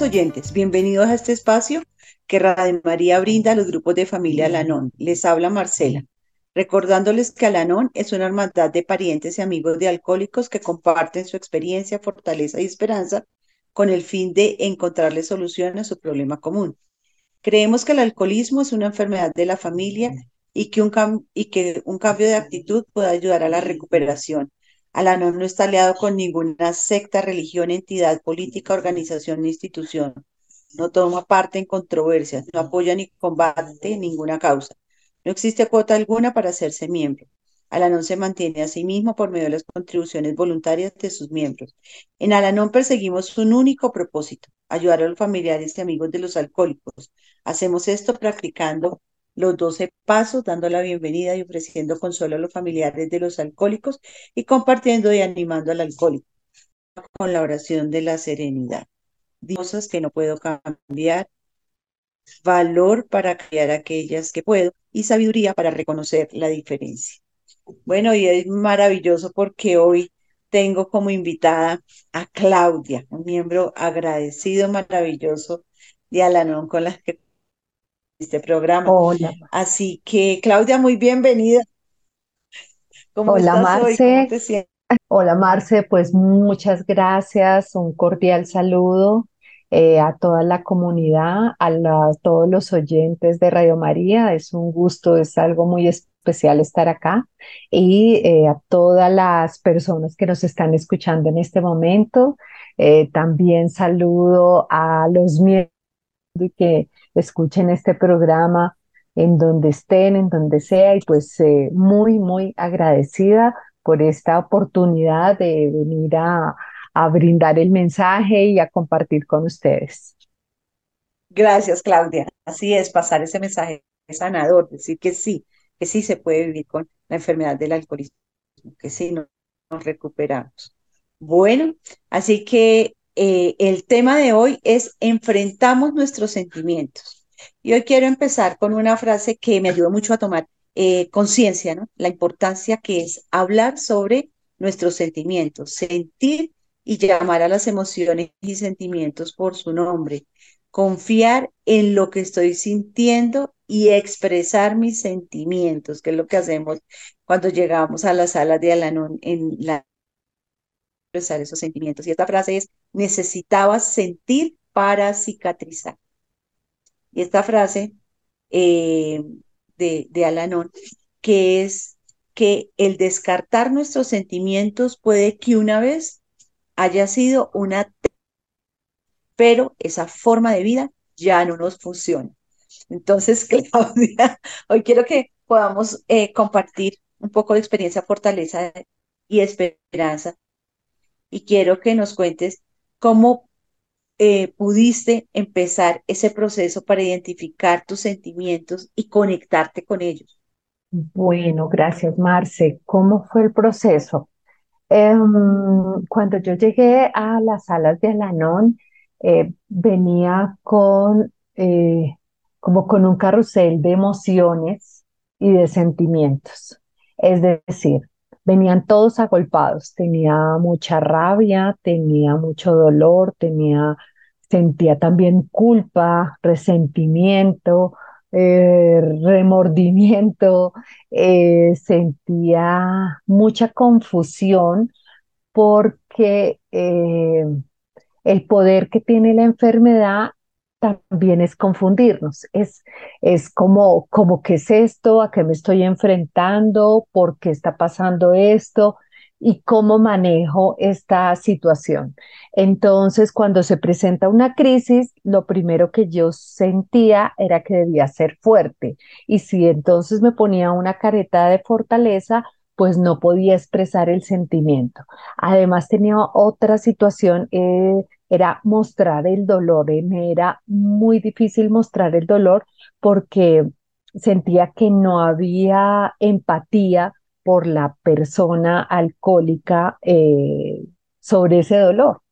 Oyentes, bienvenidos a este espacio que Radio María brinda a los grupos de familia Alanón. Les habla Marcela, recordándoles que Alanón es una hermandad de parientes y amigos de alcohólicos que comparten su experiencia, fortaleza y esperanza con el fin de encontrarle solución a su problema común. Creemos que el alcoholismo es una enfermedad de la familia y que un, y que un cambio de actitud puede ayudar a la recuperación Alanón no está aliado con ninguna secta, religión, entidad política, organización ni institución. No toma parte en controversias, no apoya ni combate ninguna causa. No existe cuota alguna para hacerse miembro. Alanón se mantiene a sí mismo por medio de las contribuciones voluntarias de sus miembros. En Alanón perseguimos un único propósito, ayudar a los familiares y amigos de los alcohólicos. Hacemos esto practicando los 12 pasos, dando la bienvenida y ofreciendo consuelo a los familiares de los alcohólicos y compartiendo y animando al alcohólico con la oración de la serenidad. Cosas que no puedo cambiar, valor para crear aquellas que puedo y sabiduría para reconocer la diferencia. Bueno, y es maravilloso porque hoy tengo como invitada a Claudia, un miembro agradecido, maravilloso de Alanón con las que este programa. Hola. Así que, Claudia, muy bienvenida. ¿Cómo Hola, Marce. Hola, Marce, pues muchas gracias, un cordial saludo eh, a toda la comunidad, a, todos los oyentes de Radio María. Es un gusto, es algo muy especial estar acá y eh, a todas las personas que nos están escuchando en este momento. Eh, también saludo a los miembros que escuchen este programa en donde estén, en donde sea, y pues eh, muy, muy agradecida por esta oportunidad de venir a, a brindar el mensaje y a compartir con ustedes. Gracias, Claudia. Así es, pasar ese mensaje sanador, decir que sí, que sí se puede vivir con la enfermedad del alcoholismo, que sí nos, recuperamos. Bueno, así que eh, el tema de hoy es enfrentamos nuestros sentimientos. Y hoy quiero empezar con una frase que me ayudó mucho a tomar eh, conciencia, ¿no? La importancia que es hablar sobre nuestros sentimientos, sentir y llamar a las emociones y sentimientos por su nombre, confiar en lo que estoy sintiendo y expresar mis sentimientos, que es lo que hacemos cuando llegamos a la sala de Alanón en la esos sentimientos. Y esta frase es, necesitabas sentir para cicatrizar. Y esta frase eh, de, de Alanón, que es que el descartar nuestros sentimientos puede que una vez haya sido una, pero esa forma de vida ya no nos funciona. Entonces, Claudia, hoy quiero que podamos eh, compartir un poco de experiencia, fortaleza y esperanza y quiero que nos cuentes cómo eh, pudiste empezar ese proceso para identificar tus sentimientos y conectarte con ellos. Bueno, gracias, Marce. ¿Cómo fue el proceso? Em, cuando yo llegué a las salas de Alanón, eh, venía con eh, como con un carrusel de emociones y de sentimientos. Es decir, venían todos agolpados, tenía mucha rabia, tenía mucho dolor, tenía, sentía también culpa, resentimiento, eh, remordimiento, eh, sentía mucha confusión porque eh, el poder que tiene la enfermedad también es confundirnos, es, es como, como qué es esto, a qué me estoy enfrentando, por qué está pasando esto y cómo manejo esta situación. Entonces, cuando se presenta una crisis, lo primero que yo sentía era que debía ser fuerte. Y si entonces me ponía una careta de fortaleza, pues no podía expresar el sentimiento. Además tenía otra situación eh, era mostrar el dolor. Eh, me era muy difícil mostrar el dolor porque sentía que no había empatía por la persona alcohólica eh, sobre ese dolor.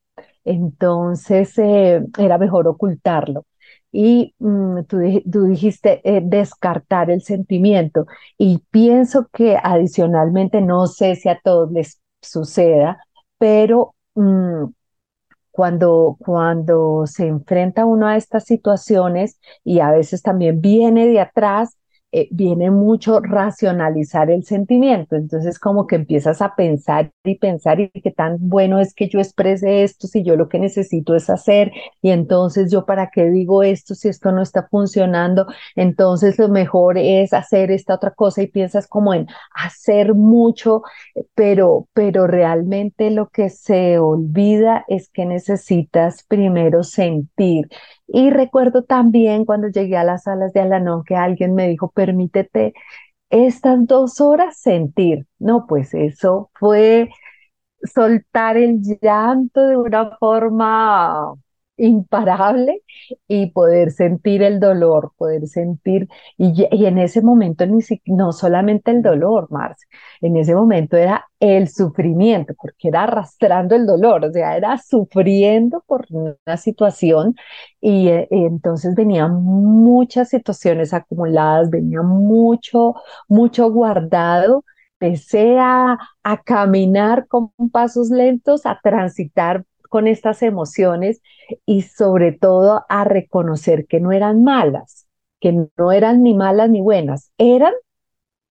Entonces era mejor ocultarlo. Y mm, tú, dijiste descartar el sentimiento. Y pienso que adicionalmente, no sé si a todos les suceda, pero mm, cuando, cuando se enfrenta uno a estas situaciones y a veces también viene de atrás, eh, viene mucho racionalizar el sentimiento. Entonces como que empiezas a pensar y pensar y qué tan bueno es que yo exprese esto si yo lo que necesito es hacer y entonces yo para qué digo esto si esto no está funcionando. Entonces lo mejor es hacer esta otra cosa y piensas como en hacer mucho, pero, pero realmente lo que se olvida es que necesitas primero sentir y recuerdo también cuando llegué a las salas de Alanón que alguien me dijo, permítete estas dos horas sentir. No, pues eso fue soltar el llanto de una forma imparable y poder sentir el dolor, poder sentir, y, en ese momento ni no solamente el dolor, Marce, en ese momento era el sufrimiento, porque era arrastrando el dolor, o sea, era sufriendo por una situación y, eh, entonces venían muchas situaciones acumuladas, venía mucho, mucho guardado empecé a, a, caminar con pasos lentos, a transitar con estas emociones y sobre todo a reconocer que no eran malas, que no eran ni malas ni buenas, eran,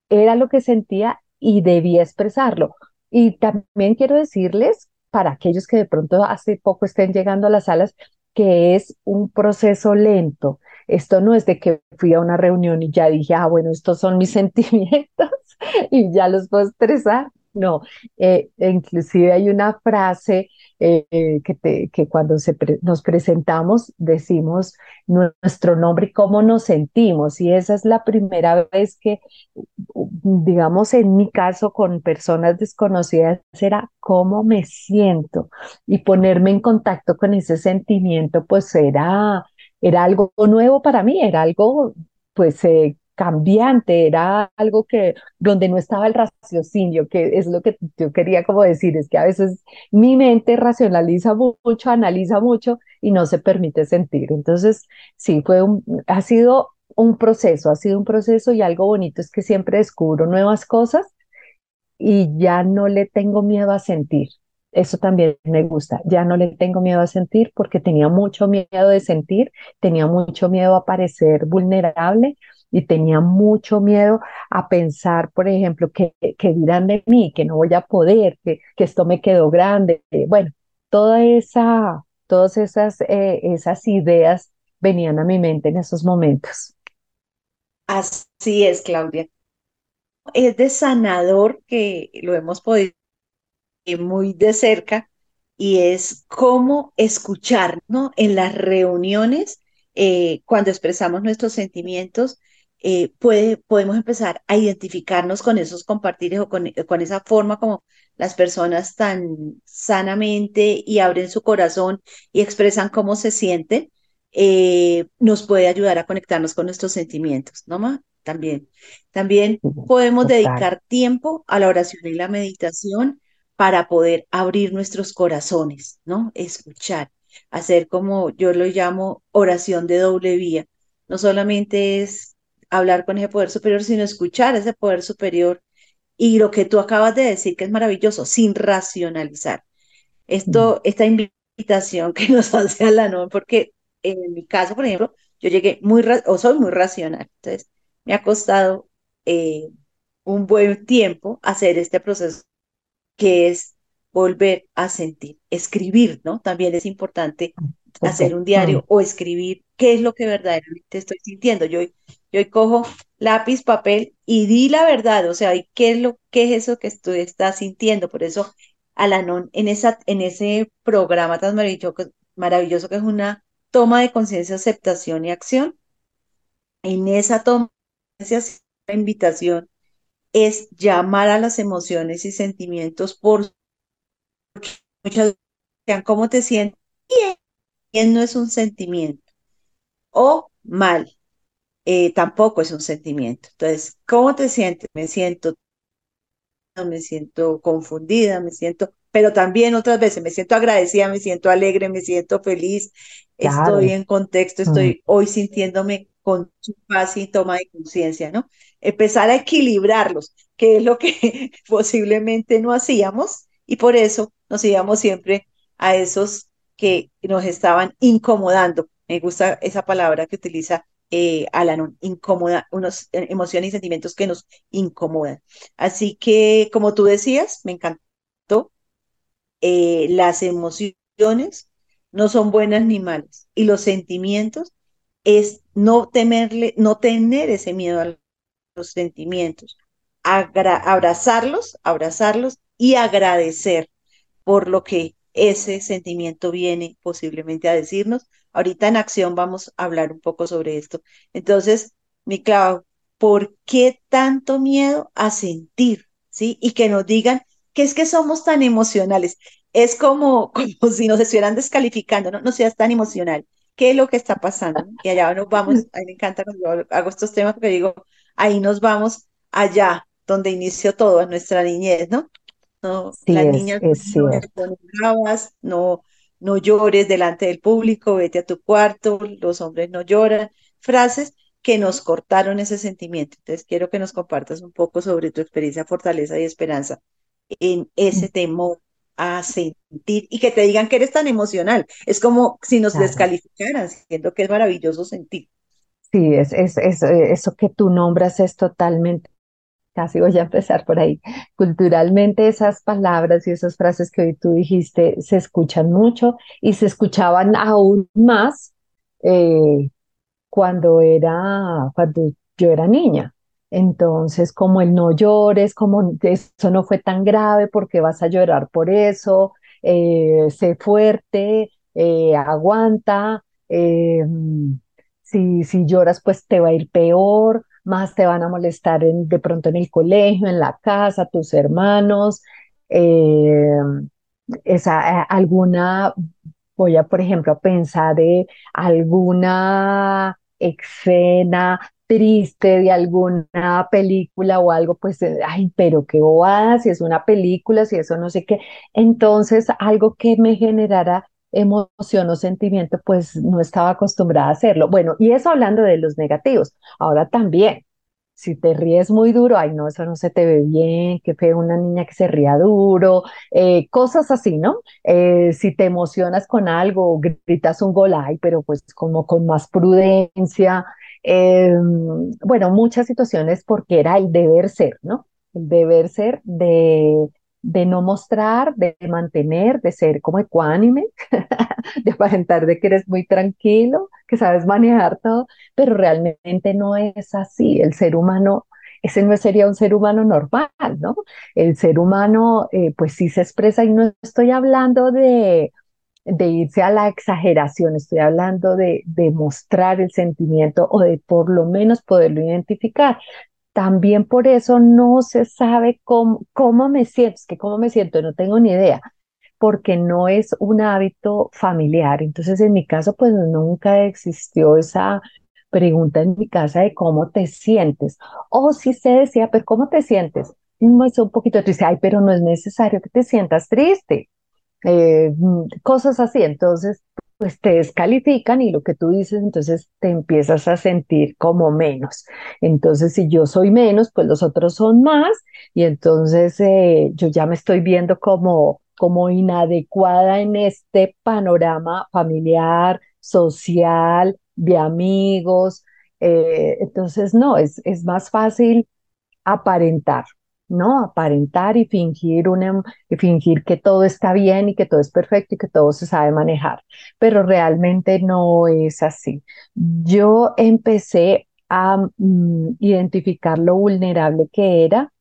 era lo que sentía y debía expresarlo. Y también quiero decirles, para aquellos que de pronto hace poco estén llegando a las salas, que es un proceso lento. Esto no es de que fui a una reunión y ya dije, ah, bueno, estos son mis sentimientos y ya los puedo expresar. No, eh, inclusive hay una frase eh, que, que, cuando nos presentamos decimos nuestro nombre y cómo nos sentimos. Y esa es la primera vez que, digamos, en mi caso con personas desconocidas, era cómo me siento y ponerme en contacto con ese sentimiento, pues era, era algo nuevo para mí, era algo pues eh, cambiante, era algo que donde no estaba el raciocinio, que es lo que yo quería como decir, es que a veces mi mente racionaliza mucho, analiza mucho y no se permite sentir. Entonces, sí, fue un, ha sido un proceso, ha sido un proceso y algo bonito es que siempre descubro nuevas cosas y ya no le tengo miedo a sentir. Eso también me gusta. Ya no le tengo miedo a sentir porque tenía mucho miedo de sentir, tenía mucho miedo a parecer vulnerable, y tenía mucho miedo a pensar, por ejemplo, que, que dirán de mí, que no voy a poder, que, que esto me quedó grande. Bueno, toda esa, todas esas, eh, esas ideas venían a mi mente en esos momentos. Así es, Claudia. Es de sanador que lo hemos podido muy de cerca y es cómo escuchar, ¿no? En las reuniones, eh, cuando expresamos nuestros sentimientos, eh, puede, podemos empezar a identificarnos con esos compartires o con, con, esa forma como las personas tan sanamente y abren su corazón y expresan cómo se sienten, eh, nos puede ayudar a conectarnos con nuestros sentimientos, ¿no, ma? También. También podemos dedicar tiempo a la oración y la meditación para poder abrir nuestros corazones, ¿no? Escuchar, hacer como yo lo llamo oración de doble vía. No solamente es hablar con ese poder superior, sino escuchar ese poder superior y lo que tú acabas de decir, que es maravilloso, sin racionalizar. Esto, esta invitación que nos hace a la no, porque en mi caso, por ejemplo, yo llegué muy, o soy muy racional, entonces me ha costado eh, un buen tiempo hacer este proceso que es volver a sentir, escribir, ¿no? También es importante hacer un diario o escribir qué es lo que verdaderamente estoy sintiendo. Yo, yo cojo lápiz, papel y di la verdad, o sea, ¿qué es, lo, qué es eso que tú estás sintiendo? Por eso, Alanon, en, esa, en ese programa tan maravilloso, que es una toma de conciencia, aceptación y acción, en esa toma de conciencia, invitación es llamar a las emociones y sentimientos por muchas veces, ¿cómo te sientes? Bien, bien no es un sentimiento o mal, eh, tampoco es un sentimiento. Entonces, ¿cómo te sientes? Me siento, me siento confundida, me siento, pero también otras veces me siento agradecida, me siento alegre, me siento feliz, estoy en contexto, estoy mm. hoy sintiéndome con su paz y toma de conciencia, ¿no? Empezar a equilibrarlos, que es lo que posiblemente no hacíamos y por eso nos íbamos siempre a esos que nos estaban incomodando. Me gusta esa palabra que utiliza eh, Alan, incomoda, unos eh, emociones y sentimientos que nos incomodan. Así que, como tú decías, me encantó, eh, las emociones no son buenas ni malas y los sentimientos es no temerle, no tener ese miedo a los sentimientos, abrazarlos, abrazarlos y agradecer por lo que ese sentimiento viene posiblemente a decirnos. Ahorita en acción vamos a hablar un poco sobre esto. Entonces, mi Clau, ¿por qué tanto miedo a sentir? ¿Sí? Y que nos digan que es que somos tan emocionales. Es como, como si nos estuvieran descalificando, no, no seas tan emocional. ¿Qué es lo que está pasando? Y allá nos vamos, a mí me encanta cuando hago estos temas porque digo, ahí nos vamos allá, donde inició todo, en nuestra niñez, ¿no? No, Sí, las niñas es no no, no llores delante del público, vete a tu cuarto, los hombres no lloran, frases que nos cortaron ese sentimiento. Entonces quiero que nos compartas un poco sobre tu experiencia, fortaleza y esperanza en ese temor a sentir y que te digan que eres tan emocional. Es como si nos Claro. descalificaran, siendo que es maravilloso sentir. Sí, es, es, es, eh, eso que tú nombras es totalmente, casi voy a empezar por ahí. Culturalmente esas palabras y esas frases que hoy tú dijiste se escuchan mucho y se escuchaban aún más eh, cuando era, cuando yo era niña. Entonces, como el no llores, como eso no fue tan grave, porque vas a llorar por eso, eh, sé fuerte, eh, aguanta, eh, si, si lloras, pues te va a ir peor, más te van a molestar de pronto en el colegio, en la casa, tus hermanos. eh, esa, alguna, voy a, por ejemplo, pensar de alguna escena triste de alguna película o algo, pues, eh, ay, pero qué bobada, si es una película, si eso no sé qué. Entonces, algo que me generara emoción o sentimiento, pues no estaba acostumbrada a hacerlo. Bueno, y eso hablando de los negativos. Ahora también. Si te ríes muy duro, ay, no, eso no se te ve bien, qué feo una niña que se ría duro, eh, cosas así, ¿no? Eh, si te emocionas con algo, gritas un gol, ay, pero pues como con más prudencia. Eh, bueno, muchas situaciones porque era el deber ser, ¿no? El deber ser de, de no mostrar, de mantener, de ser como ecuánime, de aparentar de que eres muy tranquilo, que sabes manejar todo, pero realmente no es así. El ser humano, ese no sería un ser humano normal, ¿no? El ser humano, eh, pues sí se expresa y no estoy hablando de, de irse a la exageración, estoy hablando de, de mostrar el sentimiento o de por lo menos poderlo identificar. También por eso no se sabe cómo, cómo me siento, es que cómo me siento, no tengo ni idea porque no es un hábito familiar. Entonces, en mi caso, pues nunca existió esa pregunta en mi casa de cómo te sientes. O si se decía, pero ¿cómo te sientes? Es un poquito triste, ay, pero no es necesario que te sientas triste. Eh, mm, cosas así, entonces, pues te descalifican y lo que tú dices, entonces te empiezas a sentir como menos. Entonces, si yo soy menos, pues los otros son más y entonces eh, yo ya me estoy viendo como, como inadecuada en este panorama familiar, social, de amigos. Eh, entonces, no, es, es más fácil aparentar, ¿no? Aparentar y fingir, una, y fingir que todo está bien y que todo es perfecto y que todo se sabe manejar, pero realmente no es así. Yo empecé a mm, identificar lo vulnerable que era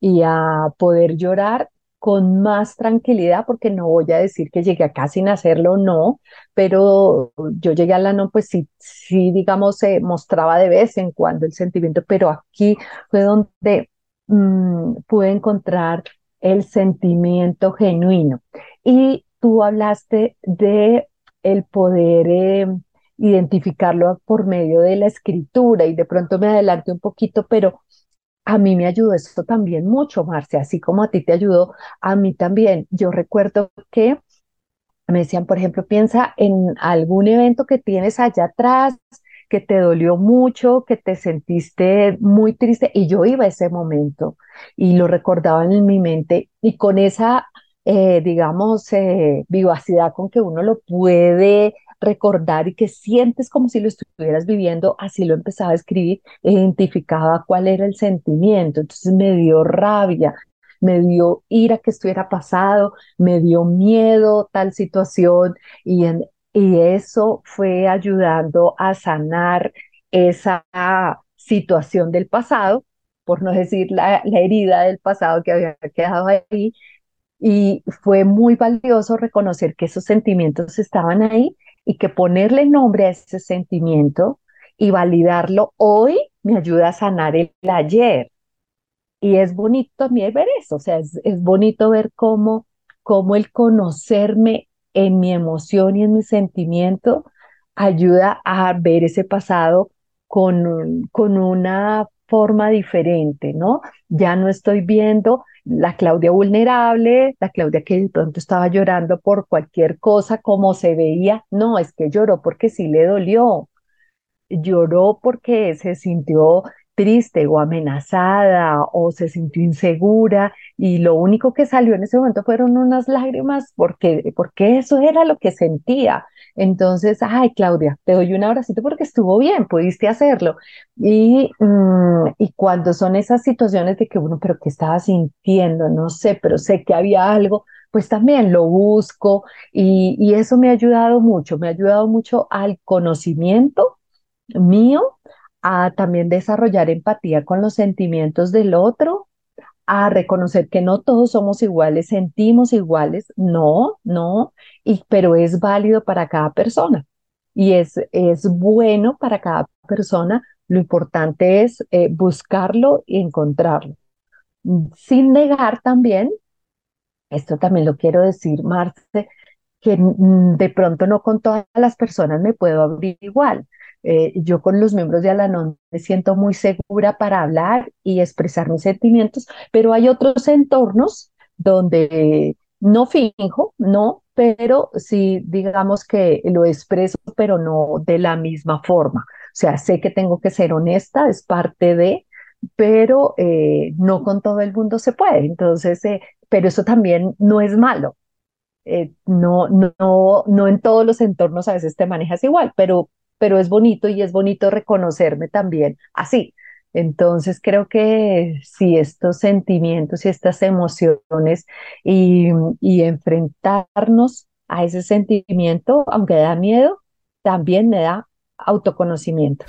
y a poder llorar con más tranquilidad, porque no voy a decir que llegué acá sin hacerlo, no, pero yo llegué a la no, pues sí, sí, digamos, se mostraba de vez en cuando el sentimiento, pero aquí fue donde mm, pude encontrar el sentimiento genuino. Y tú hablaste de el poder eh, identificarlo por medio de la escritura y de pronto me adelanté un poquito, pero a mí me ayudó esto también mucho, Marcia, así como a ti te ayudó, a mí también. Yo recuerdo que me decían, por ejemplo, piensa en algún evento que tienes allá atrás, que te dolió mucho, que te sentiste muy triste, y yo iba a ese momento y lo recordaba en mi mente y con esa eh, digamos, eh, vivacidad con que uno lo puede recordar y que sientes como si lo estuvieras viviendo, así lo empezaba a escribir, identificaba cuál era el sentimiento, entonces me dio rabia, me dio ira que estuviera pasado, me dio miedo tal situación y, en, y eso fue ayudando a sanar esa situación del pasado, por no decir la, la herida del pasado que había quedado ahí, y fue muy valioso reconocer que esos sentimientos estaban ahí y que ponerle nombre a ese sentimiento y validarlo hoy me ayuda a sanar el ayer. Y es bonito también ver eso, o sea, es, es bonito ver cómo, cómo el conocerme en mi emoción y en mi sentimiento ayuda a ver ese pasado con, con una forma diferente, ¿no? Ya no estoy viendo la Claudia vulnerable, la Claudia que de pronto estaba llorando por cualquier cosa, como se veía, no, es que lloró porque sí le dolió, lloró porque se sintió triste o amenazada o se sintió insegura y lo único que salió en ese momento fueron unas lágrimas porque, porque eso era lo que sentía. Entonces, ay, Claudia, te doy un abracito porque estuvo bien, pudiste hacerlo. Y, mm, y cuando son esas situaciones de que uno, pero ¿qué estaba sintiendo? No sé, pero sé que había algo, pues también lo busco y, y eso me ha ayudado mucho, me ha ayudado mucho al conocimiento mío, a también desarrollar empatía con los sentimientos del otro, a reconocer que no todos somos iguales, sentimos iguales, no, no, y, pero es válido para cada persona y es, es bueno para cada persona. Lo importante es eh, buscarlo y encontrarlo. Sin negar también, esto también lo quiero decir, Marce, que de pronto no con todas las personas me puedo abrir igual. Eh, yo con los miembros de Alanon me siento muy segura para hablar y expresar mis sentimientos, pero hay otros entornos donde no finjo, no, pero sí digamos que lo expreso, pero no de la misma forma. O sea, sé que tengo que ser honesta, es parte de, pero eh, no con todo el mundo se puede. Entonces, eh, pero eso también no es malo. Eh, no, no, no en todos los entornos a veces te manejas igual, pero, pero es bonito y es bonito reconocerme también así. Entonces creo que si estos sentimientos y estas emociones y, y enfrentarnos a ese sentimiento, aunque da miedo, también me da autoconocimiento.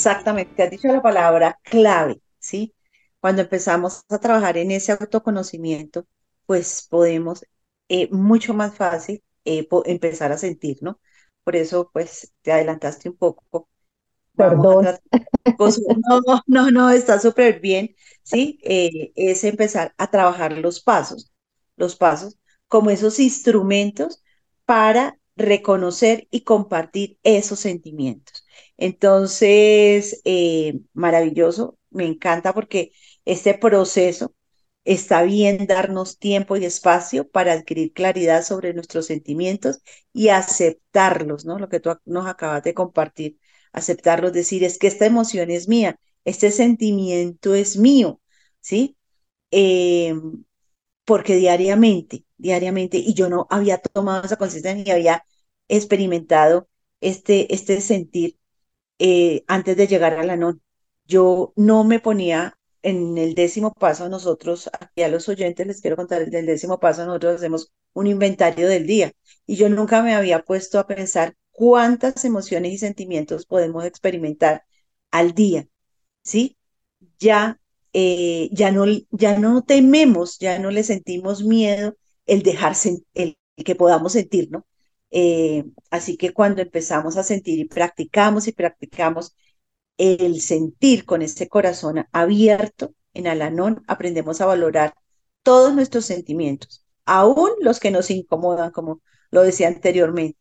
Exactamente, has dicho la palabra clave, ¿sí? Cuando empezamos a trabajar en ese autoconocimiento, pues podemos eh, mucho más fácil eh, empezar a sentir, ¿no? Por eso, pues, te adelantaste un poco. Perdón. no, no, no, está súper bien, ¿sí? Eh, es empezar a trabajar los pasos, los pasos como esos instrumentos para reconocer y compartir esos sentimientos. Entonces, eh, maravilloso, me encanta porque este proceso está bien darnos tiempo y espacio para adquirir claridad sobre nuestros sentimientos y aceptarlos, ¿no? Lo que tú nos acabas de compartir, aceptarlos, decir, es que esta emoción es mía, este sentimiento es mío, ¿sí? Eh, porque diariamente, diariamente, y yo no había tomado esa conciencia ni había experimentado este, este sentir eh, antes de llegar a la non. Yo no me ponía en el décimo paso nosotros, aquí a los oyentes les quiero contar, el décimo paso nosotros hacemos un inventario del día y yo nunca me había puesto a pensar cuántas emociones y sentimientos podemos experimentar al día, ¿sí? Ya, eh, ya, no, ya no tememos, ya no le sentimos miedo el dejarse, el, que podamos sentir, ¿no? Eh, así que cuando empezamos a sentir y practicamos y practicamos el sentir con ese corazón abierto en Alanón, aprendemos a valorar todos nuestros sentimientos, aún los que nos incomodan, como lo decía anteriormente.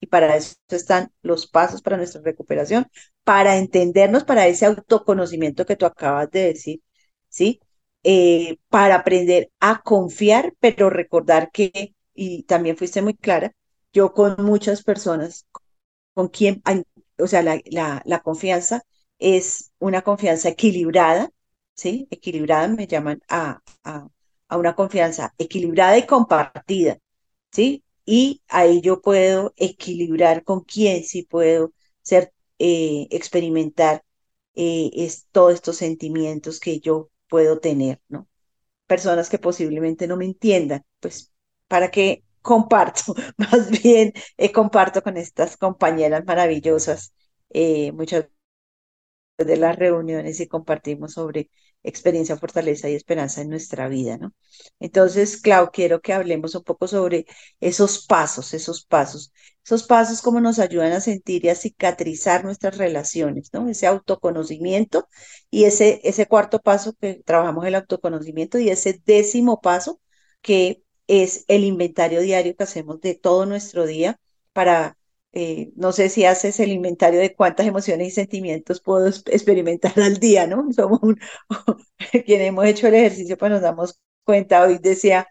Y para eso están los pasos para nuestra recuperación, para entendernos, para ese autoconocimiento que tú acabas de decir, ¿sí? Eh, para aprender a confiar, pero recordar que, y también fuiste muy clara, yo con muchas personas con quien, o sea, la, la, confianza es una confianza equilibrada, ¿sí? Equilibrada me llaman a, a, a una confianza equilibrada y compartida, ¿sí? Y ahí yo puedo equilibrar con quién sí puedo ser, eh, experimentar eh, todos estos sentimientos que yo puedo tener, ¿no? Personas que posiblemente no me entiendan, pues, ¿para qué comparto? Más bien eh, comparto con estas compañeras maravillosas eh, muchas de las reuniones y compartimos sobre experiencia, fortaleza y esperanza en nuestra vida, ¿no? Entonces, Clau, quiero que hablemos un poco sobre esos pasos, esos pasos, esos pasos como nos ayudan a sentir y a cicatrizar nuestras relaciones, ¿no? Ese autoconocimiento y ese, ese cuarto paso que trabajamos el autoconocimiento y ese décimo paso que es el inventario diario que hacemos de todo nuestro día para eh, no sé si haces el inventario de cuántas emociones y sentimientos puedo experimentar al día, ¿no? Somos un, quienes hemos hecho el ejercicio, pues nos damos cuenta. Hoy decía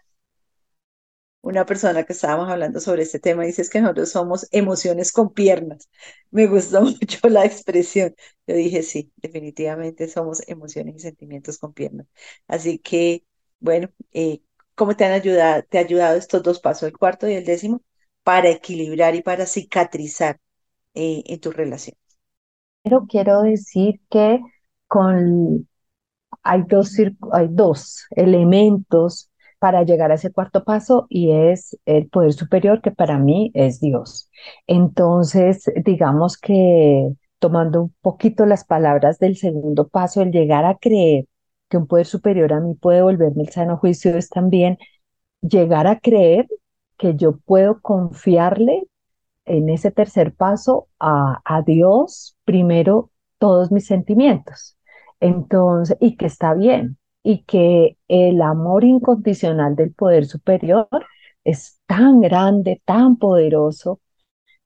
una persona que estábamos hablando sobre este tema, dice que nosotros somos emociones con piernas. Me gustó mucho la expresión. Yo dije, sí, definitivamente somos emociones y sentimientos con piernas. Así que, bueno, eh, ¿cómo te han ayudado, te ha ayudado estos dos pasos, el cuarto y el décimo? para equilibrar y para cicatrizar eh, en tus relaciones. Pero quiero decir que con, hay, dos, hay dos elementos para llegar a ese cuarto paso y es el poder superior que para mí es Dios. Entonces, digamos que tomando un poquito las palabras del segundo paso, el llegar a creer que un poder superior a mí puede volverme el sano juicio es también llegar a creer que yo puedo confiarle en ese tercer paso a, a Dios primero todos mis sentimientos. Entonces, y que está bien, y que el amor incondicional del poder superior es tan grande, tan poderoso,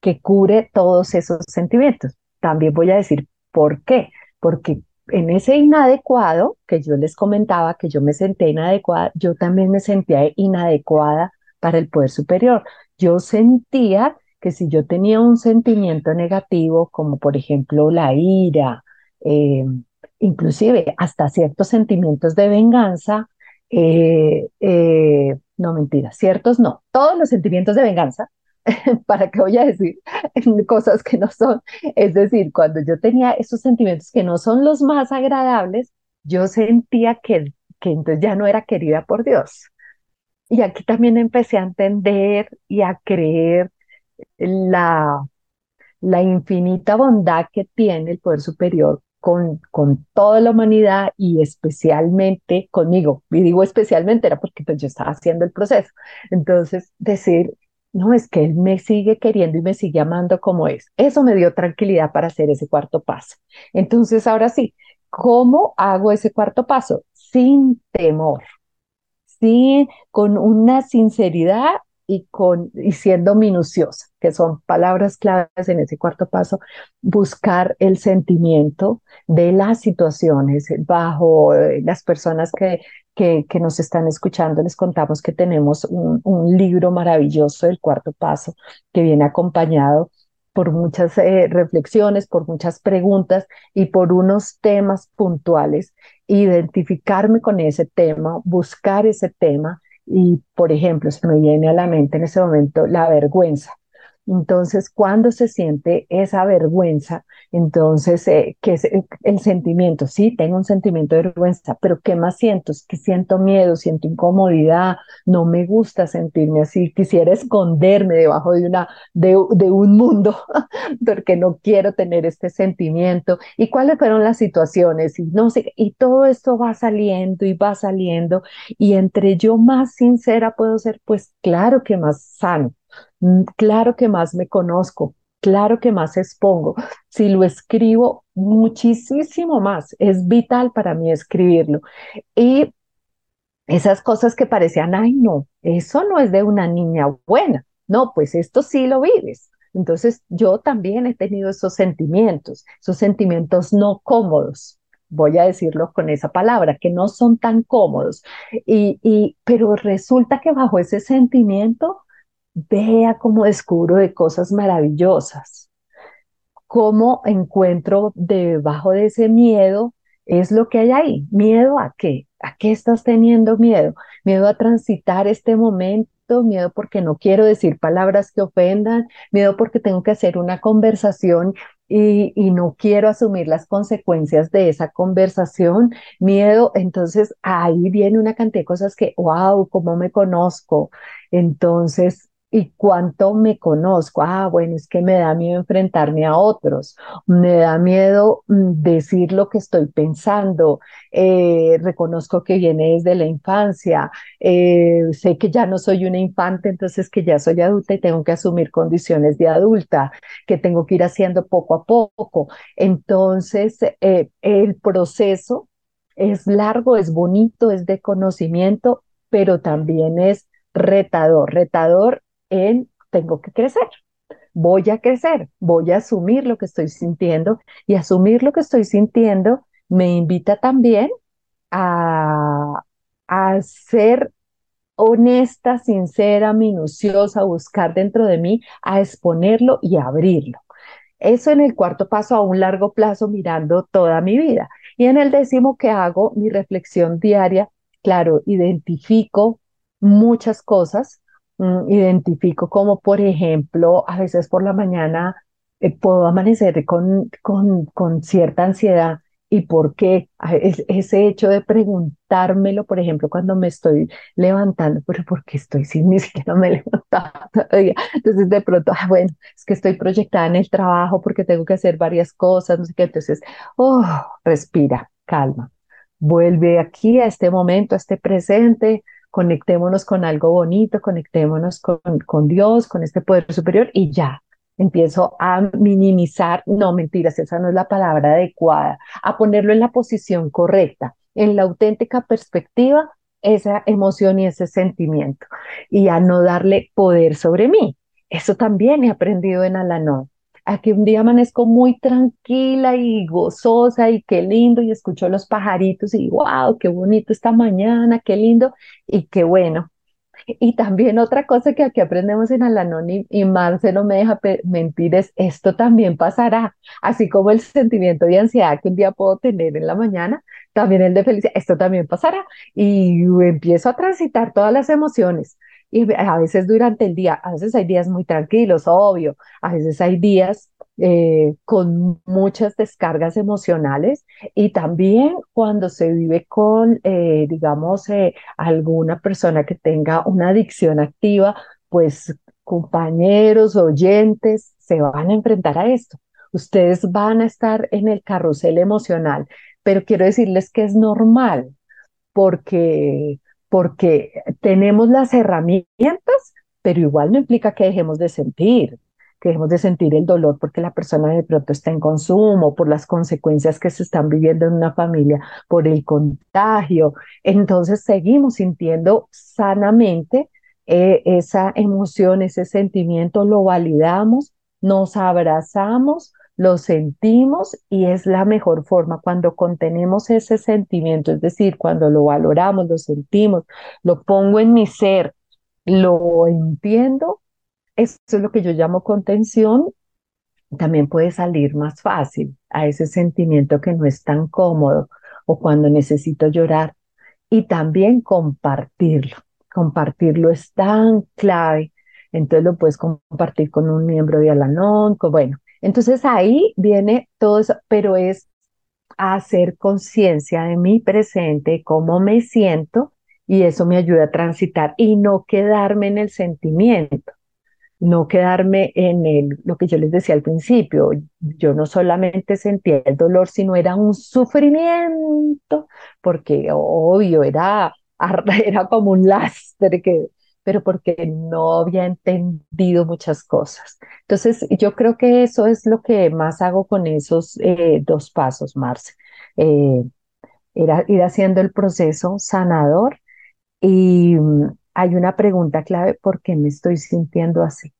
que cubre todos esos sentimientos. También voy a decir por qué, porque en ese inadecuado que yo les comentaba, que yo me senté inadecuada, yo también me sentía inadecuada para el poder superior. Yo sentía que si yo tenía un sentimiento negativo, como por ejemplo la ira, eh, inclusive hasta ciertos sentimientos de venganza, eh, eh, no mentira, ciertos no, todos los sentimientos de venganza, ¿para qué voy a decir cosas que no son? Es decir, cuando yo tenía esos sentimientos que no son los más agradables, yo sentía que, que entonces ya no era querida por Dios. Y aquí también empecé a entender y a creer la, la infinita bondad que tiene el poder superior con, con toda la humanidad y especialmente conmigo. Y digo especialmente era porque pues, yo estaba haciendo el proceso. Entonces, decir, no, es que él me sigue queriendo y me sigue amando como es. Eso me dio tranquilidad para hacer ese cuarto paso. Entonces, ahora sí, ¿cómo hago ese cuarto paso? Sin temor sí, con una sinceridad y, con, y siendo minuciosa, que son palabras claves en ese cuarto paso, buscar el sentimiento de las situaciones bajo eh, las personas que, que, nos están escuchando. Les contamos que tenemos un, un libro maravilloso del cuarto paso que viene acompañado por muchas eh, reflexiones, por muchas preguntas y por unos temas puntuales, identificarme con ese tema, buscar ese tema y, por ejemplo, se me viene a la mente en ese momento la vergüenza. Entonces, cuando se siente esa vergüenza, entonces, eh, ¿qué es el sentimiento? Sí, tengo un sentimiento de vergüenza, pero ¿qué más siento? Es que siento miedo, siento incomodidad, no me gusta sentirme así, quisiera esconderme debajo de, una, de, de un mundo, porque no quiero tener este sentimiento. ¿Y cuáles fueron las situaciones? Y, no sé, y todo esto va saliendo y va saliendo, y entre yo más sincera puedo ser, pues claro que más sano claro que más me conozco, claro que más expongo. Si lo escribo, muchísimo más. Es vital para mí escribirlo. Y esas cosas que parecían, ay, no, eso no es de una niña buena. No, pues esto sí lo vives. Entonces yo también he tenido esos sentimientos, esos sentimientos no cómodos voy a decirlo con esa palabra, que no son tan cómodos. Y, y, pero resulta que bajo ese sentimiento vea cómo descubro de cosas maravillosas, cómo encuentro debajo de ese miedo es lo que hay ahí. ¿Miedo a qué? ¿A qué estás teniendo miedo? Miedo a transitar este momento, miedo porque no quiero decir palabras que ofendan, miedo porque tengo que hacer una conversación y, y, no quiero asumir las consecuencias de esa conversación, miedo, entonces ahí viene una cantidad de cosas que, wow, cómo me conozco. Entonces, y cuánto me conozco. Ah, bueno, es que me da miedo enfrentarme a otros, me da miedo mm, decir lo que estoy pensando, eh, reconozco que viene desde la infancia, eh, sé que ya no soy una infante, entonces que ya soy adulta y tengo que asumir condiciones de adulta, que tengo que ir haciendo poco a poco. Entonces, eh, el proceso es largo, es bonito, es de conocimiento, pero también es retador, retador en tengo que crecer, voy a crecer, voy a asumir lo que estoy sintiendo y asumir lo que estoy sintiendo me invita también a, a ser honesta, sincera, minuciosa, buscar dentro de mí, a exponerlo y abrirlo. Eso en el cuarto paso a un largo plazo mirando toda mi vida. Y en el décimo que hago mi reflexión diaria, claro, identifico muchas cosas Mm, identifico como, por ejemplo, a veces por la mañana eh, puedo amanecer con, con, con cierta ansiedad. ¿Y por qué? ese hecho de preguntármelo, por ejemplo, cuando me estoy levantando, pero ¿por qué estoy sin ni siquiera me he levantado todavía? Entonces, de pronto, ah, bueno, es que estoy proyectada en el trabajo porque tengo que hacer varias cosas, no sé qué. Entonces, oh, respira, calma. Vuelve aquí a este momento, a este presente, conectémonos con algo bonito, conectémonos con, Dios, con este poder superior y ya. Empiezo a minimizar, no mentiras, esa no es la palabra adecuada, a ponerlo en la posición correcta, en la auténtica perspectiva, esa emoción y ese sentimiento, y a no darle poder sobre mí. Eso también he aprendido en Alanón a que un día amanezco muy tranquila y gozosa y qué lindo y escucho los pajaritos y wow, qué bonito esta mañana, qué lindo y qué bueno. Y también otra cosa que aquí aprendemos en Alanón y, y Marce no me deja mentir es esto también pasará, así como el sentimiento de ansiedad que un día puedo tener en la mañana, también el de felicidad, esto también pasará y empiezo a transitar todas las emociones y a veces durante el día, a veces hay días muy tranquilos, obvio, a veces hay días eh, con muchas descargas emocionales y también cuando se vive con, eh, digamos, eh, alguna persona que tenga una adicción activa, pues compañeros, oyentes, se van a enfrentar a esto. Ustedes van a estar en el carrusel emocional, pero quiero decirles que es normal porque porque tenemos las herramientas, pero igual no implica que dejemos de sentir, que dejemos de sentir el dolor porque la persona de pronto está en consumo, por las consecuencias que se están viviendo en una familia, por el contagio. Entonces seguimos sintiendo sanamente eh, esa emoción, ese sentimiento, lo validamos, nos abrazamos, lo sentimos y es la mejor forma cuando contenemos ese sentimiento, es decir, cuando lo valoramos, lo sentimos, lo pongo en mi ser, lo entiendo, eso es lo que yo llamo contención, también puede salir más fácil a ese sentimiento que no es tan cómodo o cuando necesito llorar y también compartirlo. Compartirlo es tan clave entonces lo puedes compartir con un miembro de Alanón, bueno, entonces ahí viene todo eso, pero es hacer conciencia de mi presente, cómo me siento, y eso me ayuda a transitar y no quedarme en el sentimiento, no quedarme en el, lo que yo les decía al principio, yo no solamente sentía el dolor, sino era un sufrimiento, porque obvio, era, era como un lastre que pero porque no había entendido muchas cosas. Entonces, yo creo que eso es lo que más hago con esos eh, dos pasos, Marce. Eh, ir, haciendo el proceso sanador y mm, hay una pregunta clave, ¿por qué me estoy sintiendo así?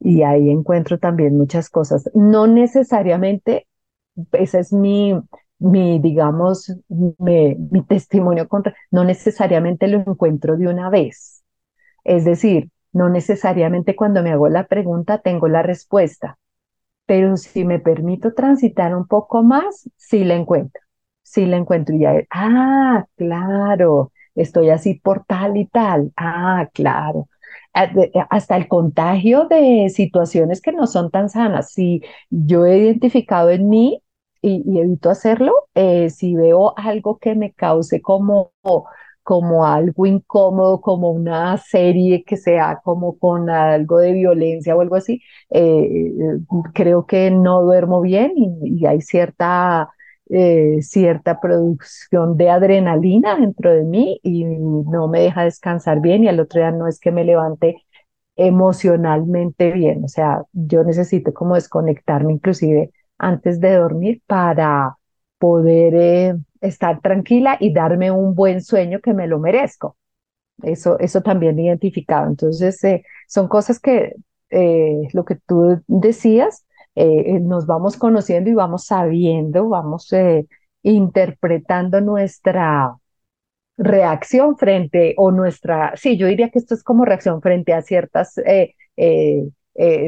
Y ahí encuentro también muchas cosas. No necesariamente, ese es mi, mi digamos, mi testimonio contra, no necesariamente lo encuentro de una vez es decir, no necesariamente cuando me hago la pregunta tengo la respuesta, pero si me permito transitar un poco más, sí la encuentro, sí la encuentro y ya, ah, claro, estoy así por tal y tal, ah, claro. Eh, hasta el contagio de situaciones que no son tan sanas. Si yo he identificado en mí y, evito hacerlo, eh, si veo algo que me cause como como algo incómodo, como una serie que sea como con algo de violencia o algo así, eh, creo que no duermo bien y, hay cierta, eh, cierta producción de adrenalina dentro de mí y no me deja descansar bien y al otro día no es que me levante emocionalmente bien, o sea, yo necesito como desconectarme inclusive antes de dormir para poder eh, estar tranquila y darme un buen sueño que me lo merezco. Eso, eso también identificado. Entonces, eh, son cosas que eh, lo que tú decías, nos vamos conociendo y vamos sabiendo, vamos interpretando nuestra reacción frente o nuestra, sí, yo diría que esto es como reacción frente a ciertas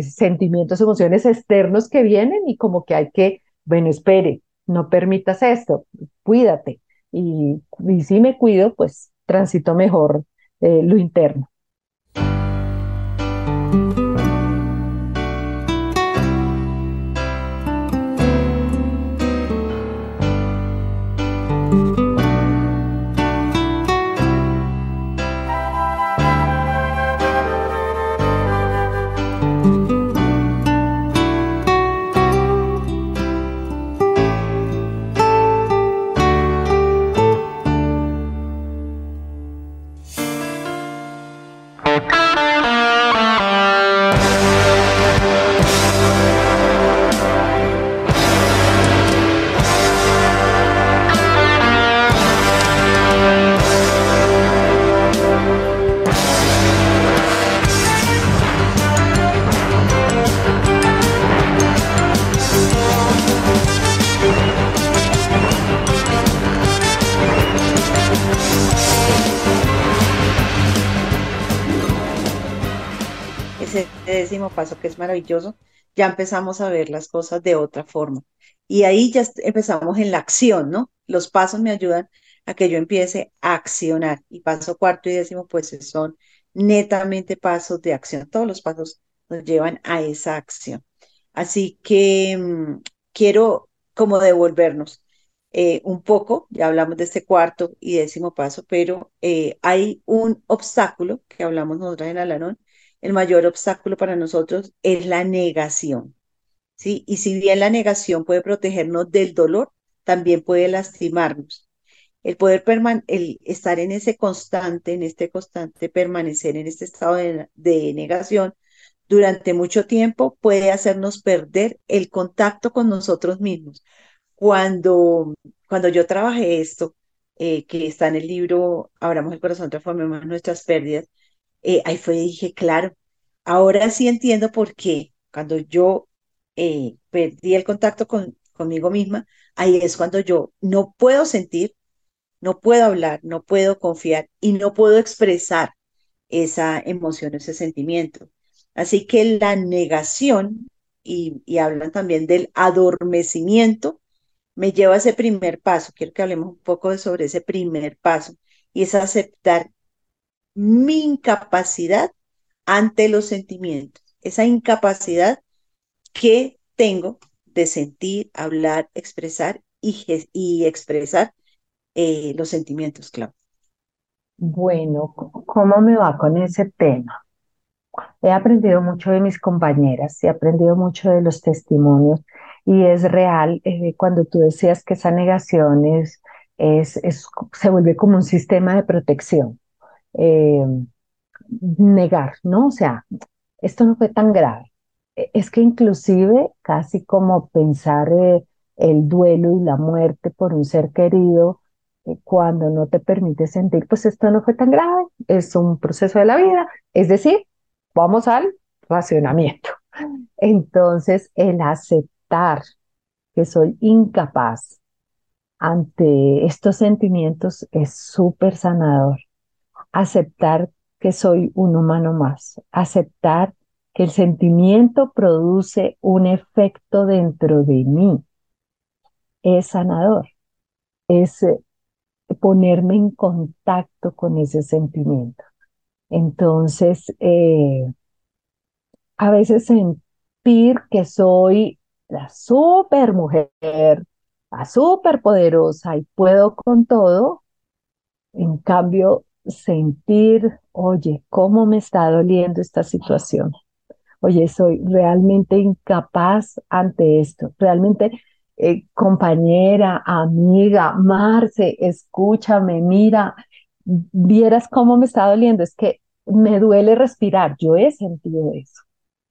sentimientos, emociones externos que vienen y como que hay que, bueno, espere, no permitas esto, cuídate. Y, si me cuido, pues transito mejor eh, lo interno. Paso que es maravilloso, ya empezamos a ver las cosas de otra forma. Y ahí ya empezamos en la acción, ¿no? Los pasos me ayudan a que yo empiece a accionar. Y paso cuarto y décimo, pues son netamente pasos de acción. Todos los pasos nos llevan a esa acción. Así que mm, quiero como devolvernos eh, un poco, ya hablamos de este cuarto y décimo paso, pero eh, hay un obstáculo que hablamos nosotros en Alanón, el mayor obstáculo para nosotros es la negación. ¿sí? Y si bien la negación puede protegernos del dolor, también puede lastimarnos. El poder el estar en ese constante, en este constante permanecer en este estado de, negación durante mucho tiempo puede hacernos perder el contacto con nosotros mismos. Cuando, cuando yo trabajé esto, eh, que está en el libro Abramos el corazón, transformemos nuestras pérdidas, eh, ahí fue dije, claro, ahora sí entiendo por qué cuando yo eh, perdí el contacto con, conmigo misma, ahí es cuando yo no puedo sentir, no puedo hablar, no puedo confiar y no puedo expresar esa emoción, ese sentimiento. Así que la negación, y, y hablan también del adormecimiento, me lleva a ese primer paso. Quiero que hablemos un poco sobre ese primer paso y es aceptar mi incapacidad ante los sentimientos, esa incapacidad que tengo de sentir, hablar, expresar y, y expresar eh, los sentimientos, claro. Bueno, ¿cómo me va con ese tema? He aprendido mucho de mis compañeras, he aprendido mucho de los testimonios y es real eh, cuando tú decías que esa negación es, es, se vuelve como un sistema de protección. Eh, negar, ¿no? O sea, esto no fue tan grave. E, es que inclusive casi como pensar eh, el duelo y la muerte por un ser querido, cuando no te permite sentir, pues esto no fue tan grave, es un proceso de la vida, es decir, vamos al racionamiento. Entonces, el aceptar que soy incapaz ante estos sentimientos es súper sanador. Aceptar que soy un humano más, aceptar que el sentimiento produce un efecto dentro de mí, es sanador, es eh, ponerme en contacto con ese sentimiento. Entonces, eh, a veces sentir que soy la super mujer, la super poderosa y puedo con todo, en cambio, sentir, oye, ¿cómo me está doliendo esta situación? Oye, soy realmente incapaz ante esto, realmente eh, compañera, amiga, Marce, escúchame, mira, vieras cómo me está doliendo, es que me duele respirar, yo he sentido eso,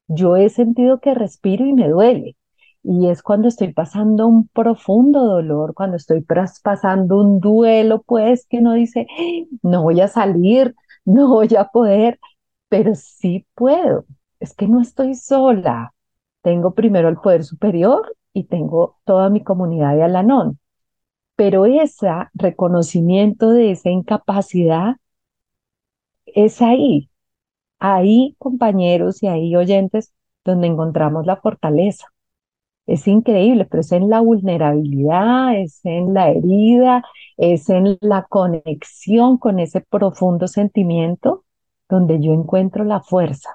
yo he sentido que respiro y me duele. Y es cuando estoy pasando un profundo dolor, cuando estoy pasando un duelo, pues que uno dice, no voy a salir, no voy a poder, pero sí puedo. Es que no estoy sola. Tengo primero el poder superior y tengo toda mi comunidad de Alanón. Pero ese reconocimiento de esa incapacidad es ahí, ahí compañeros y ahí oyentes donde encontramos la fortaleza. Es increíble, pero es en la vulnerabilidad, es en la herida, es en la conexión con ese profundo sentimiento donde yo encuentro la fuerza.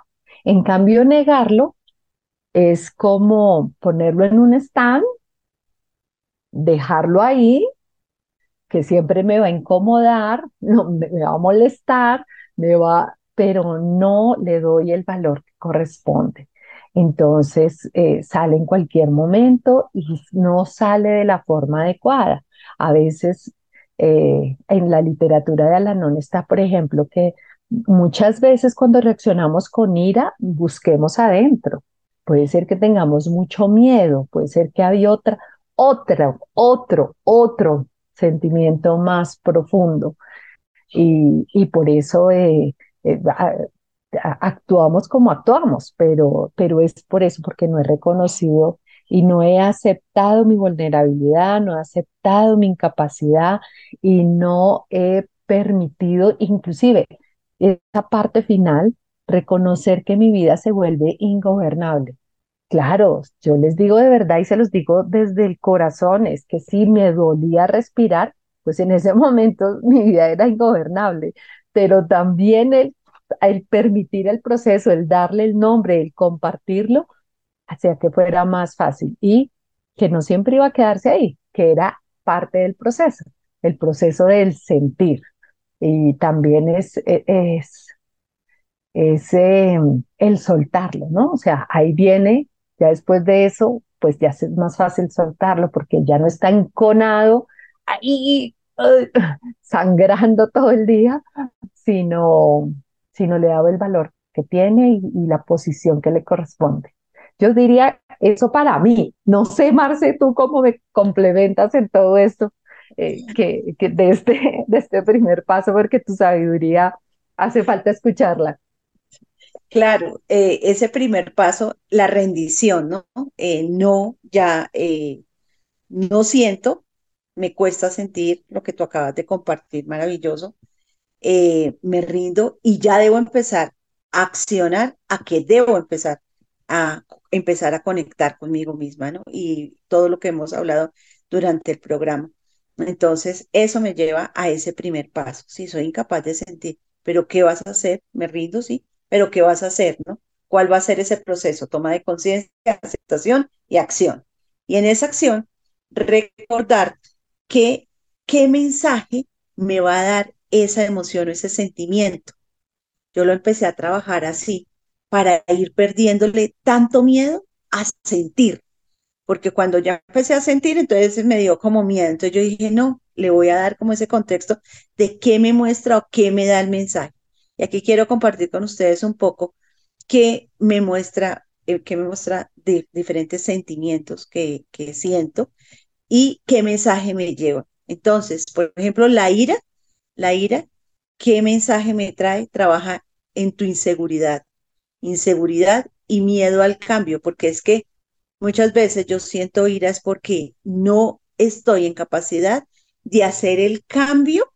En cambio, negarlo es como ponerlo en un stand, dejarlo ahí, que siempre me va a incomodar, no, me va a molestar, me va, pero no le doy el valor que corresponde. Entonces eh, sale en cualquier momento y no sale de la forma adecuada. A veces eh, en la literatura de Alanón está, por ejemplo, que muchas veces cuando reaccionamos con ira, busquemos adentro. Puede ser que tengamos mucho miedo, puede ser que hay otra, otra, otro, otro sentimiento más profundo y, por eso eh, actuamos como actuamos, pero, pero es por eso, porque no he reconocido y no he aceptado mi vulnerabilidad, no he aceptado mi incapacidad y no he permitido, inclusive, esa parte final, reconocer que mi vida se vuelve ingobernable. Claro, yo les digo de verdad y se los digo desde el corazón, es que si me dolía respirar, pues en ese momento mi vida era ingobernable, pero también el, el permitir el proceso, el darle el nombre, el compartirlo, hacía que fuera más fácil y que no siempre iba a quedarse ahí, que era parte del proceso, el proceso del sentir. Y también es, e, es, es em, el soltarlo, ¿no? O sea, ahí viene, ya después de eso, pues ya es más fácil soltarlo porque ya no está enconado ahí sangrando todo el día, sino, sino le dado el valor que tiene y, la posición que le corresponde. Yo diría eso para mí. No sé, Marce, tú cómo me complementas en todo esto eh, que, que de, este, de este primer paso, porque tu sabiduría hace falta escucharla. Claro, eh, ese primer paso, la rendición, ¿no? Eh, no, ya no siento, me cuesta sentir lo que tú acabas de compartir, maravilloso. Eh, me rindo y ya debo empezar a accionar, a que debo empezar a empezar a conectar conmigo misma, ¿no? Y todo lo que hemos hablado durante el programa. Entonces, eso me lleva a ese primer paso. Si soy incapaz de sentir, pero ¿qué vas a hacer? Me rindo, sí, pero ¿qué vas a hacer, no? ¿Cuál va a ser ese proceso? Toma de conciencia, aceptación y acción. Y en esa acción, recordar que, qué mensaje me va a dar esa emoción o ese sentimiento. Yo lo empecé a trabajar así para ir perdiéndole tanto miedo a sentir, porque cuando ya empecé a sentir, entonces me dio como miedo. Entonces yo dije, no, le voy a dar como ese contexto de qué me muestra o qué me da el mensaje. Y aquí quiero compartir con ustedes un poco qué me muestra, eh, qué me muestra de diferentes sentimientos que, que siento y qué mensaje me lleva. Entonces, por ejemplo, la ira, la ira, ¿qué mensaje me trae? Trabaja en tu inseguridad, inseguridad y miedo al cambio, porque es que muchas veces yo siento ira porque no estoy en capacidad de hacer el cambio,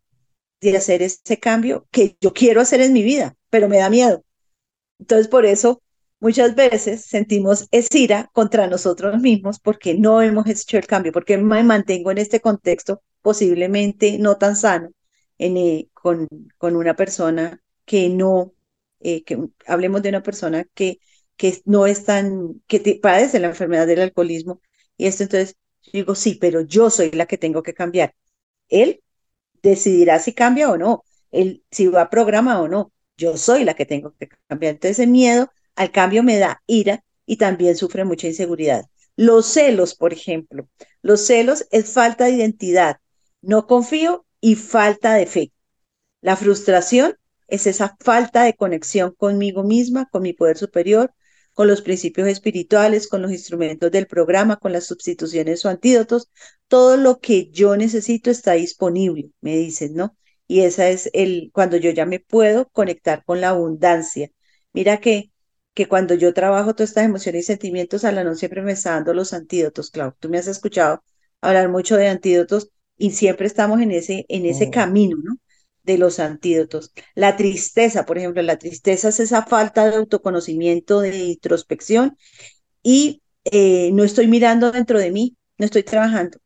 de hacer ese cambio que yo quiero hacer en mi vida, pero me da miedo. Entonces, por eso muchas veces sentimos esa ira contra nosotros mismos porque no hemos hecho el cambio, porque me mantengo en este contexto posiblemente no tan sano eh, con, con, una persona que no, eh, que hablemos de una persona que, que no es tan, que padece la enfermedad del alcoholismo. Y esto entonces digo, sí, pero yo soy la que tengo que cambiar. Él decidirá si cambia o no, él si va a programa o no. Yo soy la que tengo que cambiar. Entonces el miedo al cambio me da ira y también sufre mucha inseguridad. Los celos, por ejemplo. Los celos es falta de identidad. No confío y falta de fe. La frustración es esa falta de conexión conmigo misma, con mi poder superior, con los principios espirituales, con los instrumentos del programa, con las sustituciones o antídotos. Todo lo que yo necesito está disponible, me dicen, ¿no? Y esa es el, cuando yo ya me puedo conectar con la abundancia. Mira que, que cuando yo trabajo todas estas emociones y sentimientos, no siempre me está dando los antídotos, Clau. Tú me has escuchado hablar mucho de antídotos y siempre estamos en ese, en ese oh. camino, ¿no? de los antídotos. La tristeza, por ejemplo, la tristeza es esa falta de autoconocimiento, de introspección y eh, no estoy mirando dentro de mí, no estoy trabajando.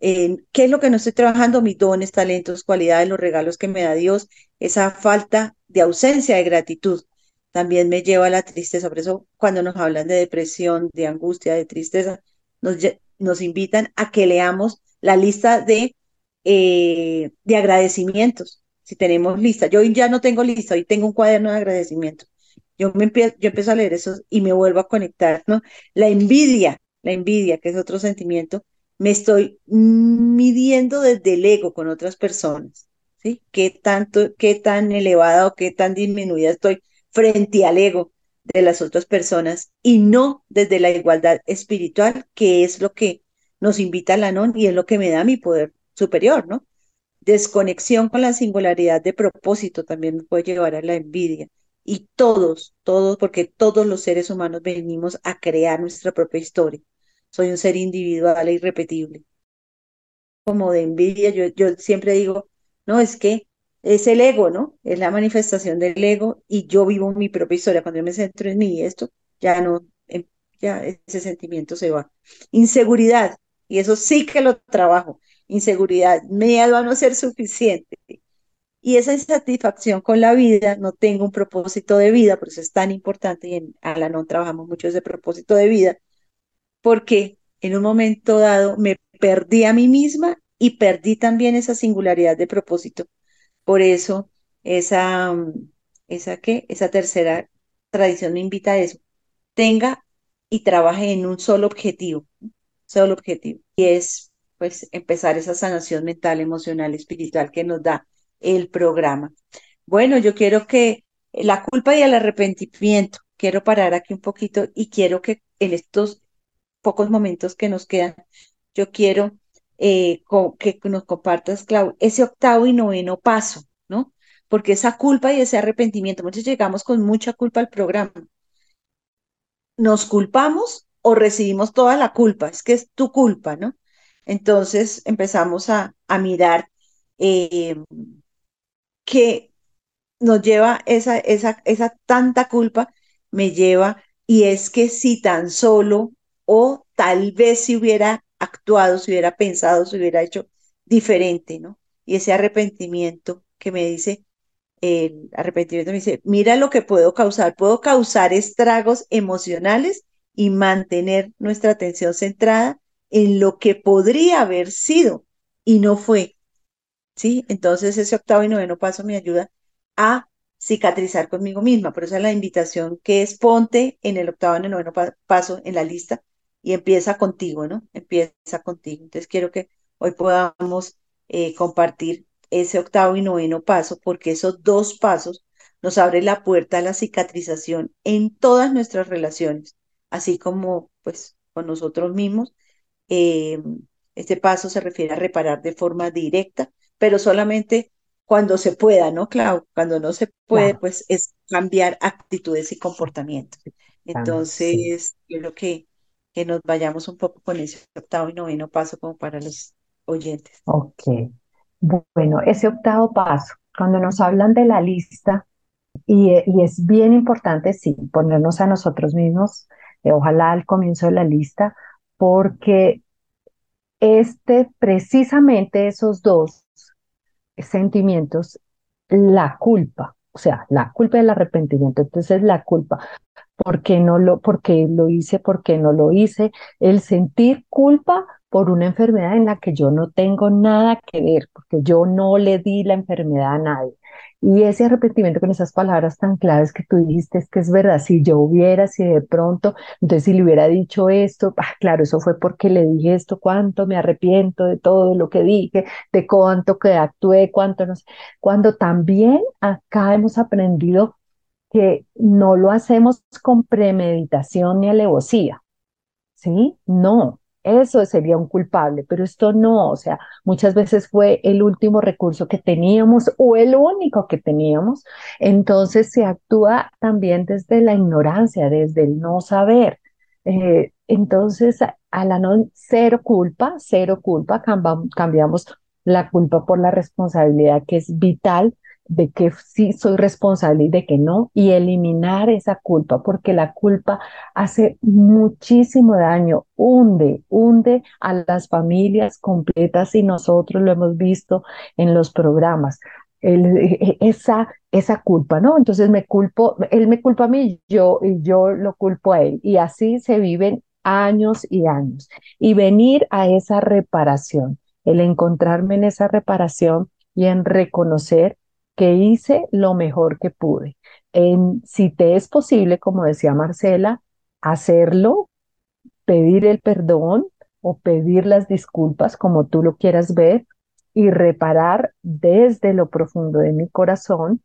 ¿Qué es lo que no estoy trabajando? Mis dones, talentos, cualidades, los regalos que me da Dios, esa falta de ausencia de gratitud también me lleva a la tristeza. Por eso cuando nos hablan de depresión, de angustia, de tristeza, nos, nos invitan a que leamos la lista de, eh, de agradecimientos si tenemos lista. Yo ya no tengo lista, hoy tengo un cuaderno de agradecimiento. Yo, me empiezo, yo empiezo a leer eso y me vuelvo a conectar, ¿no? La envidia, la envidia, que es otro sentimiento, me estoy midiendo desde el ego con otras personas, ¿sí? ¿Qué tanto, qué tan elevada o qué tan disminuida estoy frente al ego de las otras personas y no desde la igualdad espiritual, que es lo que nos invita la NON y es lo que me da mi poder superior, ¿no? Desconexión con la singularidad de propósito también puede llevar a la envidia. Y todos, todos, porque todos los seres humanos venimos a crear nuestra propia historia. Soy un ser individual e irrepetible. Como de envidia, yo, yo siempre digo, no, es que es el ego, ¿no? Es la manifestación del ego y yo vivo mi propia historia. Cuando yo me centro en mí, esto ya no, em, ya ese sentimiento se va. Inseguridad, y eso sí que lo trabajo inseguridad, miedo a no ser suficiente. Y esa insatisfacción con la vida, no tengo un propósito de vida, por eso es tan importante y en Alanon trabajamos mucho ese propósito de vida, porque en un momento dado me perdí a mí misma y perdí también esa singularidad de propósito. Por eso esa, esa, ¿qué? esa tercera tradición me invita a eso. Tenga y trabaje en un solo objetivo, solo objetivo, y es pues empezar esa sanación mental, emocional, espiritual que nos da el programa. Bueno, yo quiero que la culpa y el arrepentimiento, quiero parar aquí un poquito y quiero que en estos pocos momentos que nos quedan, yo quiero eh, que nos compartas, Clau, ese octavo y noveno paso, ¿no? Porque esa culpa y ese arrepentimiento, muchos llegamos con mucha culpa al programa. Nos culpamos o recibimos toda la culpa, es que es tu culpa, ¿no? Entonces empezamos a, mirar eh, que nos lleva esa, esa, esa tanta culpa, me lleva, y es que si tan solo o tal vez si hubiera actuado, si hubiera pensado, si hubiera hecho diferente, ¿no? Y ese arrepentimiento que me dice, el arrepentimiento me dice, mira lo que puedo causar, puedo causar estragos emocionales y mantener nuestra atención centrada en lo que podría haber sido y no fue. ¿Sí? Entonces ese octavo y noveno paso me ayuda a cicatrizar conmigo misma. Por eso es la invitación que es ponte en el octavo y el noveno paso en la lista y empieza contigo, ¿no? Empieza contigo. Entonces quiero que hoy podamos eh, compartir ese octavo y noveno paso, porque esos dos pasos nos abren la puerta a la cicatrización en todas nuestras relaciones, así como pues con nosotros mismos. Eh, este paso se refiere a reparar de forma directa, pero solamente cuando se pueda, ¿no, Clau? Cuando no se puede, pues es cambiar actitudes y comportamientos. Entonces, quiero que, que nos vayamos un poco con ese octavo y noveno paso como para los oyentes. Ok. Bueno, ese octavo paso, cuando nos hablan de la lista, y, es bien importante, sí, ponernos a nosotros mismos, ojalá al comienzo de la lista, porque este, precisamente esos dos sentimientos, la culpa, o sea, la culpa del arrepentimiento, entonces la culpa, ¿por qué no lo, por qué lo hice, por qué no lo hice? El sentir culpa por una enfermedad en la que yo no tengo nada que ver, porque yo no le di la enfermedad a nadie. Y ese arrepentimiento con esas palabras tan claves que tú dijiste es que es verdad, si yo hubiera, si de pronto, entonces si le hubiera dicho esto, ah, claro, eso fue porque le dije esto, cuánto me arrepiento de todo lo que dije, de cuánto que actué, cuánto no sé. Cuando también acá hemos aprendido que no lo hacemos con premeditación ni alevosía, ¿sí? No, eso sería un culpable, pero esto no, o sea, muchas veces fue el último recurso que teníamos o el único que teníamos, entonces se actúa también desde la ignorancia, desde el no saber. Eh, entonces, a la no cero culpa, cero culpa, cambiamos la culpa por la responsabilidad que es vital de que sí soy responsable y de que no, y eliminar esa culpa, porque la culpa hace muchísimo daño, hunde, hunde a las familias completas y nosotros lo hemos visto en los programas. E, e, esa, esa culpa, ¿no? Entonces me culpo, él me culpa a mí, yo, yo lo culpo a él. Y así se viven años y años. Y venir a esa reparación, el encontrarme en esa reparación y en reconocer que hice lo mejor que pude. En, si te es posible, como decía Marcela, hacerlo, pedir el perdón o pedir las disculpas, como tú lo quieras ver, y reparar desde lo profundo de mi corazón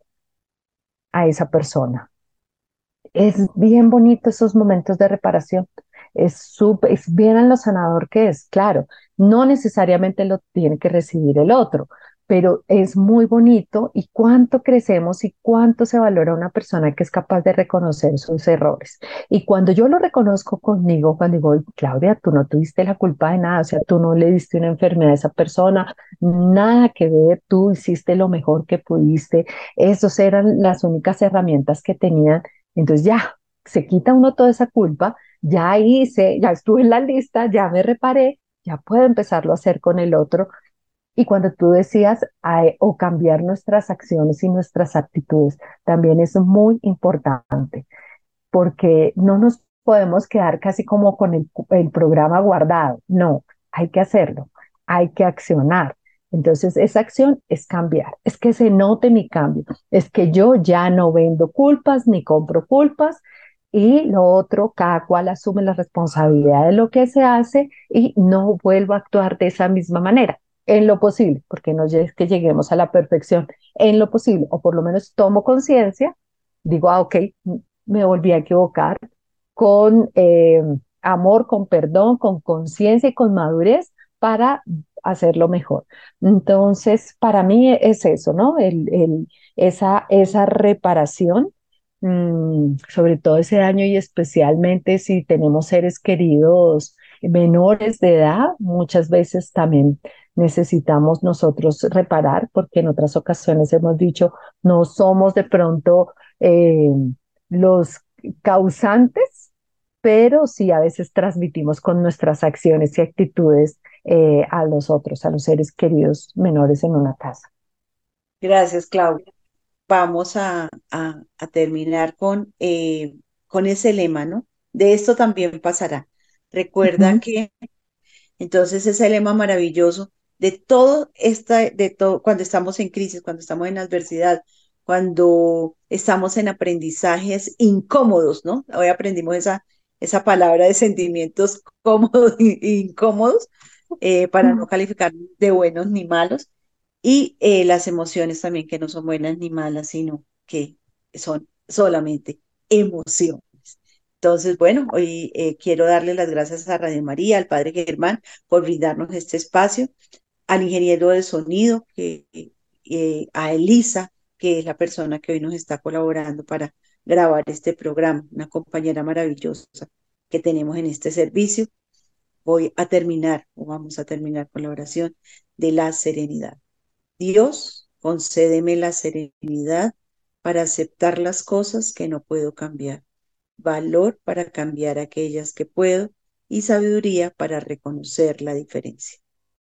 a esa persona. Es bien bonito esos momentos de reparación. Es, es bien a lo sanador que es. Claro, no necesariamente lo tiene que recibir el otro, pero es muy bonito y cuánto crecemos y cuánto se valora una persona que es capaz de reconocer sus errores. Y cuando yo lo reconozco conmigo, cuando digo, Claudia, tú no tuviste la culpa de nada, o sea, tú no le diste una enfermedad a esa persona, nada que ver, tú hiciste lo mejor que pudiste, esas eran las únicas herramientas que tenían, entonces ya, se quita uno toda esa culpa, ya hice, ya estuve en la lista, ya me reparé, ya puedo empezarlo a hacer con el otro y cuando tú decías o cambiar nuestras acciones y nuestras actitudes, también es muy importante, porque no nos podemos quedar casi como con el, el programa guardado. No, hay que hacerlo, hay que accionar. Entonces, esa acción es cambiar, es que se note mi cambio, es que yo ya no vendo culpas ni compro culpas y lo otro, cada cual asume la responsabilidad de lo que se hace y no vuelvo a actuar de esa misma manera en lo posible, porque no es que lleguemos a la perfección, en lo posible, o por lo menos tomo conciencia, digo, ah, ok, me volví a equivocar, con eh, amor, con perdón, con conciencia y con madurez para hacerlo mejor. Entonces, para mí es eso, ¿no? El, el, esa, esa reparación, mm, sobre todo ese daño y especialmente si tenemos seres queridos menores de edad, muchas veces también necesitamos nosotros reparar, porque en otras ocasiones hemos dicho, no somos de pronto eh, los causantes, pero sí a veces transmitimos con nuestras acciones y actitudes eh, a los otros, a los seres queridos menores en una casa. Gracias, Claudia. vamos a, a- a terminar con, eh, con ese lema, ¿no? De esto también pasará. Recuerda que entonces ese lema maravilloso de todo esta, de todo, cuando estamos en crisis, cuando estamos en adversidad, cuando estamos en aprendizajes incómodos, ¿no? Hoy aprendimos esa, esa palabra de sentimientos cómodos e incómodos eh, para no calificar de buenos ni malos. Y eh, las emociones también que no son buenas ni malas, sino que son solamente emociones. Entonces, bueno, hoy eh, quiero darle las gracias a Radio María, al Padre Germán, por brindarnos este espacio, al ingeniero de sonido, que, eh, a Elisa, que es la persona que hoy nos está colaborando para grabar este programa, una compañera maravillosa que tenemos en este servicio. Voy a terminar, o vamos a terminar con la oración de la serenidad. Dios, concédeme la serenidad para aceptar las cosas que no puedo cambiar, valor para cambiar aquellas que puedo y sabiduría para reconocer la diferencia.